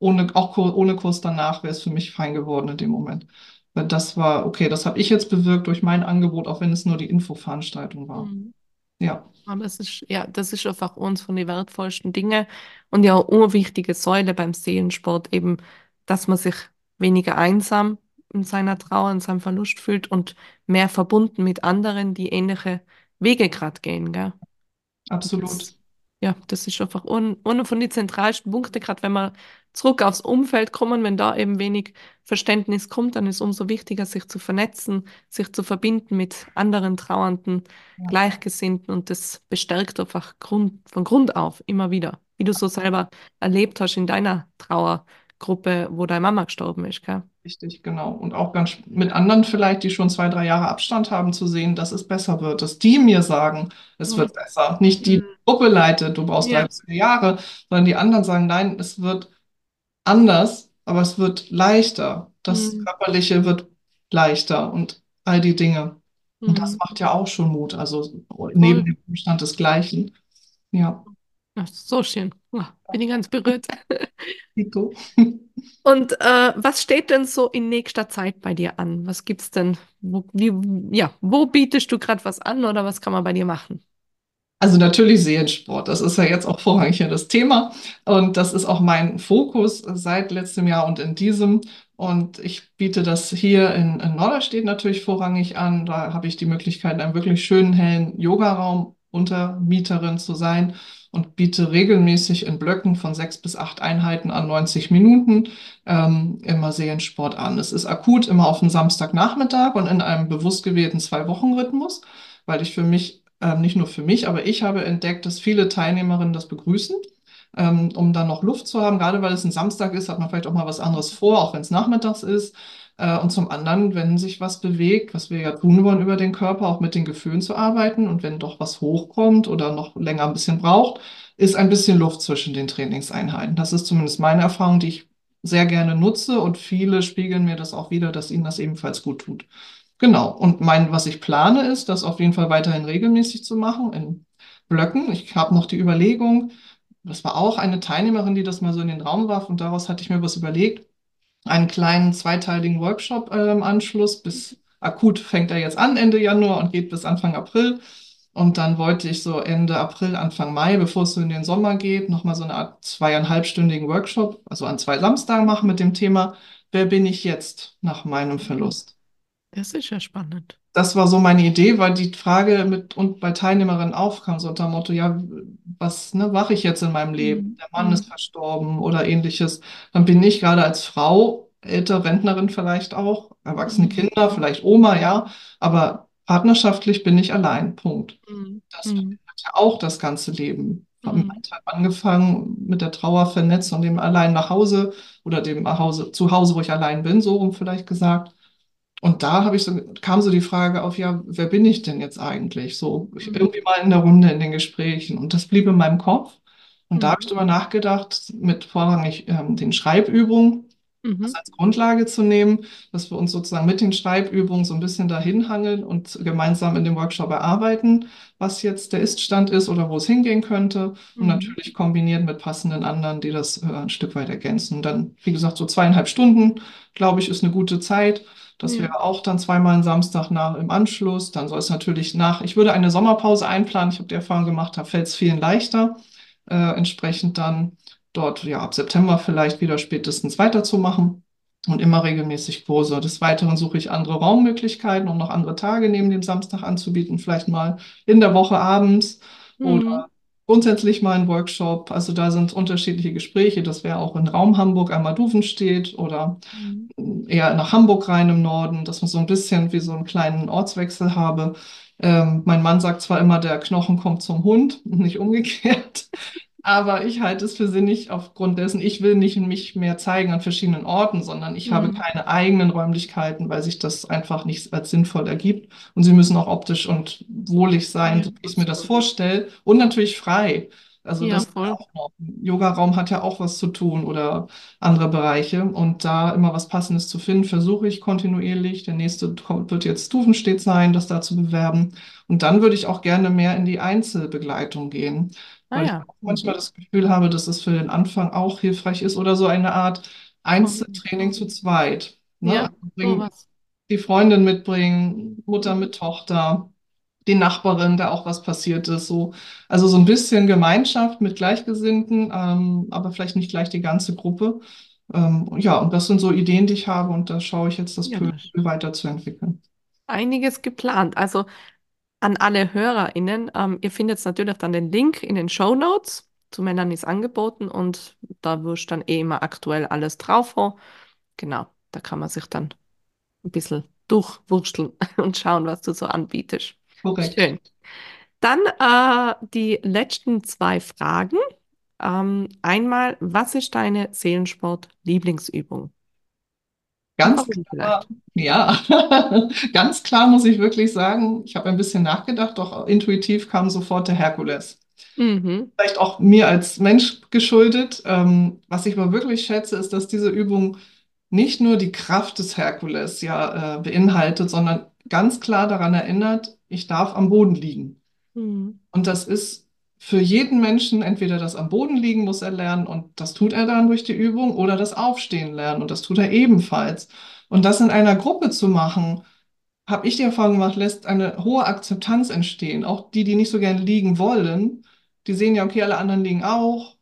ohne, auch ohne Kurs danach wäre es für mich fein geworden in dem Moment. Weil das war, okay, das habe ich jetzt bewirkt durch mein Angebot, auch wenn es nur die Infoveranstaltung war. Mhm. Ja, Aber es ist, ja, das ist einfach uns von den wertvollsten Dingen und ja, eine urwichtige Säule beim Seelensport eben, dass man sich weniger einsam in seiner Trauer, in seinem Verlust fühlt und mehr verbunden mit anderen, die ähnliche Wege gerade gehen, gell? Absolut. das, ja, das ist einfach un, einer von den zentralsten Punkten, gerade wenn wir zurück aufs Umfeld kommen, wenn da eben wenig Verständnis kommt, dann ist umso wichtiger, sich zu vernetzen, sich zu verbinden mit anderen Trauernden, Ja, Gleichgesinnten und das bestärkt einfach Grund, von Grund auf immer wieder, wie du so selber erlebt hast in deiner Trauergruppe, wo deine Mama gestorben ist, gell? richtig, genau. Und auch ganz mit anderen vielleicht, die schon zwei, drei Jahre Abstand haben, zu sehen, dass es besser wird, dass die mir sagen, es Mhm. wird besser. Nicht die, die Mhm. Gruppe leitet, du brauchst drei Ja. bis vier Jahre, sondern die anderen sagen, nein, es wird anders, aber es wird leichter. Das Mhm. Körperliche wird leichter und all die Dinge. Und das Mhm. macht ja auch schon Mut, also neben dem Umstand desgleichen. Ja, Ach, so schön. Bin ich ganz berührt. Und äh, was steht denn so in nächster Zeit bei dir an? Was gibt's denn? Wo, wie, ja, wo bietest du gerade was an oder was kann man bei dir machen? Also natürlich Seelensport, das ist ja jetzt auch vorrangig hier das Thema und das ist auch mein Fokus seit letztem Jahr und in diesem. Und ich biete das hier in, in Norderstedt natürlich vorrangig an. Da habe ich die Möglichkeit, einen wirklich schönen, hellen Yogaraum Untermieterin zu sein und biete regelmäßig in Blöcken von sechs bis acht Einheiten an 90 Minuten ähm, immer Seelensport an. Es ist akut immer auf den Samstagnachmittag und in einem bewusst gewählten Zwei-Wochen-Rhythmus, weil ich für mich, äh, nicht nur für mich, aber ich habe entdeckt, dass viele Teilnehmerinnen das begrüßen ähm, um dann noch Luft zu haben. Gerade weil es ein Samstag ist, hat man vielleicht auch mal was anderes vor, auch wenn es nachmittags ist. Äh, und zum anderen, wenn sich was bewegt, was wir ja tun wollen über den Körper, auch mit den Gefühlen zu arbeiten. Und wenn doch was hochkommt oder noch länger ein bisschen braucht, ist ein bisschen Luft zwischen den Trainingseinheiten. Das ist zumindest meine Erfahrung, die ich sehr gerne nutze und viele spiegeln mir das auch wieder, dass ihnen das ebenfalls gut tut. Genau. Und mein, was ich plane, ist, das auf jeden Fall weiterhin regelmäßig zu machen in Blöcken. Ich habe noch die Überlegung, das war auch eine Teilnehmerin, die das mal so in den Raum warf und daraus hatte ich mir was überlegt, einen kleinen zweiteiligen Workshop äh, im Anschluss. Bis akut fängt er jetzt an, Ende Januar und geht bis Anfang April. Und dann wollte ich so Ende April, Anfang Mai, bevor es so in den Sommer geht, nochmal so eine Art zweieinhalbstündigen Workshop, also an zwei Samstagen machen mit dem Thema, wer bin ich jetzt nach meinem Verlust? Das ist ja spannend das war so meine Idee, weil die Frage mit und bei Teilnehmerinnen aufkam, so unter dem Motto, ja, was ne, mache ich jetzt in meinem Leben? Mhm. Der Mann Mhm. ist verstorben oder ähnliches. Dann bin ich gerade als Frau, ältere Rentnerin vielleicht auch, erwachsene Mhm. Kinder, vielleicht Oma, ja, aber partnerschaftlich bin ich allein. Punkt. Mhm. Das Mhm. verändert ja auch das ganze Leben. Vom Mhm. Alltag angefangen mit der Trauer vernetzt und dem allein nach Hause oder dem Hause, zu Hause, wo ich allein bin, so rum vielleicht gesagt. Und da habe ich so, kam so die Frage auf, ja, wer bin ich denn jetzt eigentlich? So ich, Mhm. irgendwie mal in der Runde in den Gesprächen. Und das blieb in meinem Kopf. Und da habe ich Mhm. drüber nachgedacht, mit vorrangig ähm, den Schreibübungen das Mhm. als Grundlage zu nehmen, dass wir uns sozusagen mit den Schreibübungen so ein bisschen dahin hangeln und gemeinsam in dem Workshop erarbeiten, was jetzt der Ist-Stand ist oder wo es hingehen könnte. Und Mhm. natürlich kombiniert mit passenden anderen, die das äh, ein Stück weit ergänzen. Und dann, wie gesagt, so zweieinhalb Stunden, glaube ich, ist eine gute Zeit. Das Ja. wäre auch dann zweimal einen Samstag nach im Anschluss. Dann soll es natürlich nach, ich würde eine Sommerpause einplanen. Ich habe die Erfahrung gemacht, da fällt es vielen leichter, äh, entsprechend dann dort ja ab September vielleicht wieder spätestens weiterzumachen und immer regelmäßig Kurse. Des Weiteren suche ich andere Raummöglichkeiten, um noch andere Tage neben dem Samstag anzubieten, vielleicht mal in der Woche abends Mhm. oder grundsätzlich mal ein Workshop. Also da sind unterschiedliche Gespräche. Das wäre auch in Raum Hamburg einmal Duvenstedt oder Mhm. eher nach Hamburg rein im Norden, dass man so ein bisschen wie so einen kleinen Ortswechsel habe. Ähm, mein Mann sagt zwar immer, der Knochen kommt zum Hund, nicht umgekehrt. Aber ich halte es für sinnig aufgrund dessen, ich will nicht mich mehr zeigen an verschiedenen Orten, sondern ich habe Mhm. keine eigenen Räumlichkeiten, weil sich das einfach nicht als sinnvoll ergibt. Und sie müssen auch optisch und wohlig sein, Ja, so wie ich mir das vorstelle. Und natürlich frei. Also Ja, das voll. auch noch. Yogaraum hat ja auch was zu tun oder andere Bereiche. Und da immer was Passendes zu finden, versuche ich kontinuierlich. Der nächste kommt, wird jetzt Stufenstedt sein, das da zu bewerben. Und dann würde ich auch gerne mehr in die Einzelbegleitung gehen weil ich ja. auch manchmal das Gefühl habe, dass es für den Anfang auch hilfreich ist oder so eine Art Einzeltraining zu zweit. Ne? Ja, Also sowas. die Freundin mitbringen, Mutter mit Tochter, die Nachbarin, da auch was passiert ist. So. Also so ein bisschen Gemeinschaft mit Gleichgesinnten, ähm, aber vielleicht nicht gleich die ganze Gruppe. Ähm, ja, und das sind so Ideen, die ich habe und da schaue ich jetzt, das Ja, peu weiterzuentwickeln. einiges geplant. Also an alle HörerInnen, ähm, ihr findet natürlich dann den Link in den Show Notes zu Melanies Angeboten und da wirst dann eh immer aktuell alles drauf. haben. Genau, da kann man sich dann ein bisschen durchwursteln und schauen, was du so anbietest. Korrekt. Schön. Dann äh, die letzten zwei Fragen. Ähm, einmal, was ist deine Seelensport-Lieblingsübung? Ganz klar, vielleicht? ja, ganz klar muss ich wirklich sagen, ich habe ein bisschen nachgedacht, doch intuitiv kam sofort der Herkules. Mhm. Vielleicht auch mir als Mensch geschuldet. Ähm, was ich aber wirklich schätze, ist, dass diese Übung nicht nur die Kraft des Herkules ja äh, beinhaltet, sondern ganz klar daran erinnert, ich darf am Boden liegen. Mhm. Und das ist für jeden Menschen entweder das am Boden liegen muss er lernen und das tut er dann durch die Übung oder das Aufstehen lernen und das tut er ebenfalls. Und das in einer Gruppe zu machen, habe ich die Erfahrung gemacht, lässt eine hohe Akzeptanz entstehen. Auch die, die nicht so gerne liegen wollen, die sehen ja, okay, alle anderen liegen auch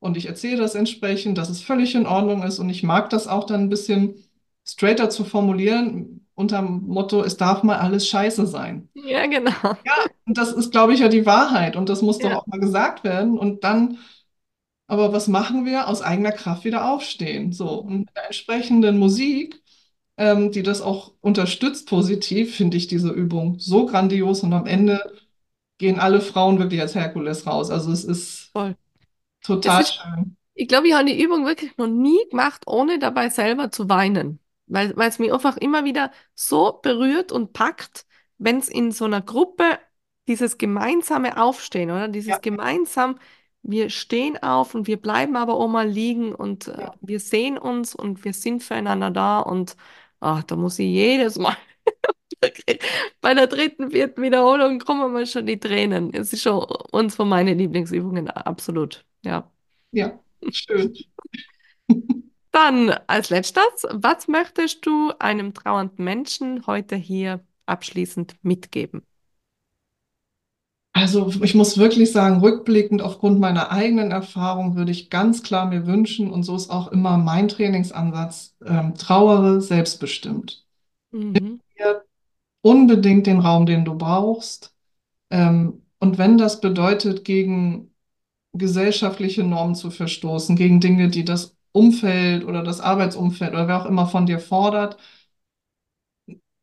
und ich erzähle das entsprechend, dass es völlig in Ordnung ist und ich mag das auch dann ein bisschen straighter zu formulieren unter dem Motto, es darf mal alles scheiße sein. Ja, genau. Ja, und das ist, glaube ich, ja die Wahrheit und das muss doch Ja, auch mal gesagt werden und dann, aber was machen wir? Aus eigener Kraft wieder aufstehen. So, und mit der entsprechenden Musik, ähm, die das auch unterstützt positiv, finde ich diese Übung so grandios und am Ende gehen alle Frauen wirklich als Herkules raus. Also es ist voll. Total ist schön. Ich glaube, ich habe die Übung wirklich noch nie gemacht, ohne dabei selber zu weinen. Weil, es mich einfach immer wieder so berührt und packt, wenn es in so einer Gruppe dieses gemeinsame Aufstehen, oder? Dieses Ja, gemeinsam, wir stehen auf und wir bleiben aber auch mal liegen und äh, ja, wir sehen uns und wir sind füreinander da und ach, da muss ich jedes Mal bei der dritten, vierten Wiederholung kommen mir schon die Tränen. Es ist schon uns von meinen Lieblingsübungen, absolut. Ja. ja, schön. Dann als letztes, was möchtest du einem trauernden Menschen heute hier abschließend mitgeben? Also ich muss wirklich sagen, rückblickend aufgrund meiner eigenen Erfahrung würde ich ganz klar mir wünschen, und so ist auch immer mein Trainingsansatz, ähm, trauere selbstbestimmt. Mhm. Unbedingt den Raum, den du brauchst. Ähm, und wenn das bedeutet, gegen gesellschaftliche Normen zu verstoßen, gegen Dinge, die das Umfeld oder das Arbeitsumfeld oder wer auch immer von dir fordert,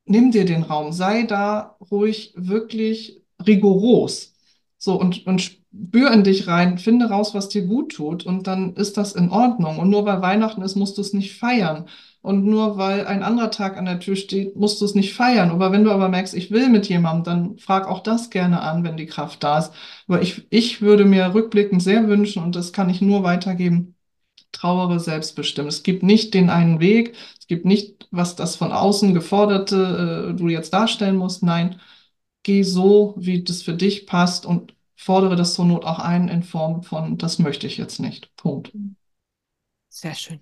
nimm dir den Raum, sei da ruhig wirklich rigoros. So und, und spür in dich rein, finde raus, was dir gut tut und dann ist das in Ordnung. Und nur weil Weihnachten ist, musst du es nicht feiern. Und nur weil ein anderer Tag an der Tür steht, musst du es nicht feiern. Aber wenn du aber merkst, ich will mit jemandem, dann frag auch das gerne an, wenn die Kraft da ist. Aber ich, ich würde mir rückblickend sehr wünschen, und das kann ich nur weitergeben, trauere selbstbestimmt. Es gibt nicht den einen Weg, es gibt nicht, was das von außen geforderte, äh, du jetzt darstellen musst. Nein, geh so, wie das für dich passt und fordere das zur Not auch ein in Form von, das möchte ich jetzt nicht. Punkt. Sehr schön.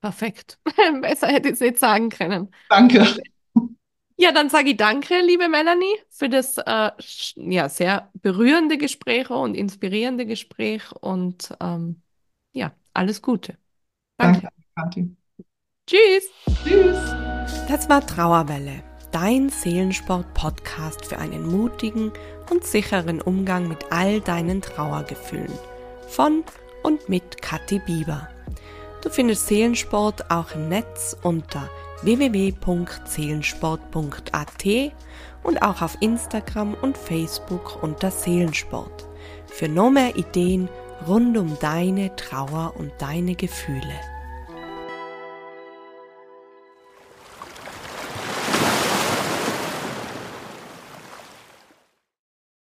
Perfekt. Besser hätte ich es nicht sagen können. Danke. Ja, dann sage ich danke, liebe Melanie, für das äh, ja, sehr berührende Gespräch und inspirierende Gespräch und ähm, ja, alles Gute. Danke. Danke, Kathi. Tschüss. Tschüss. Das war Trauerwelle, dein Seelensport-Podcast für einen mutigen und sicheren Umgang mit all deinen Trauergefühlen. Von und mit Kathi Bieber. Du findest Seelensport auch im Netz unter www.seelensport.at und auch auf Instagram und Facebook unter Seelensport. Für noch mehr Ideen rund um deine Trauer und deine Gefühle.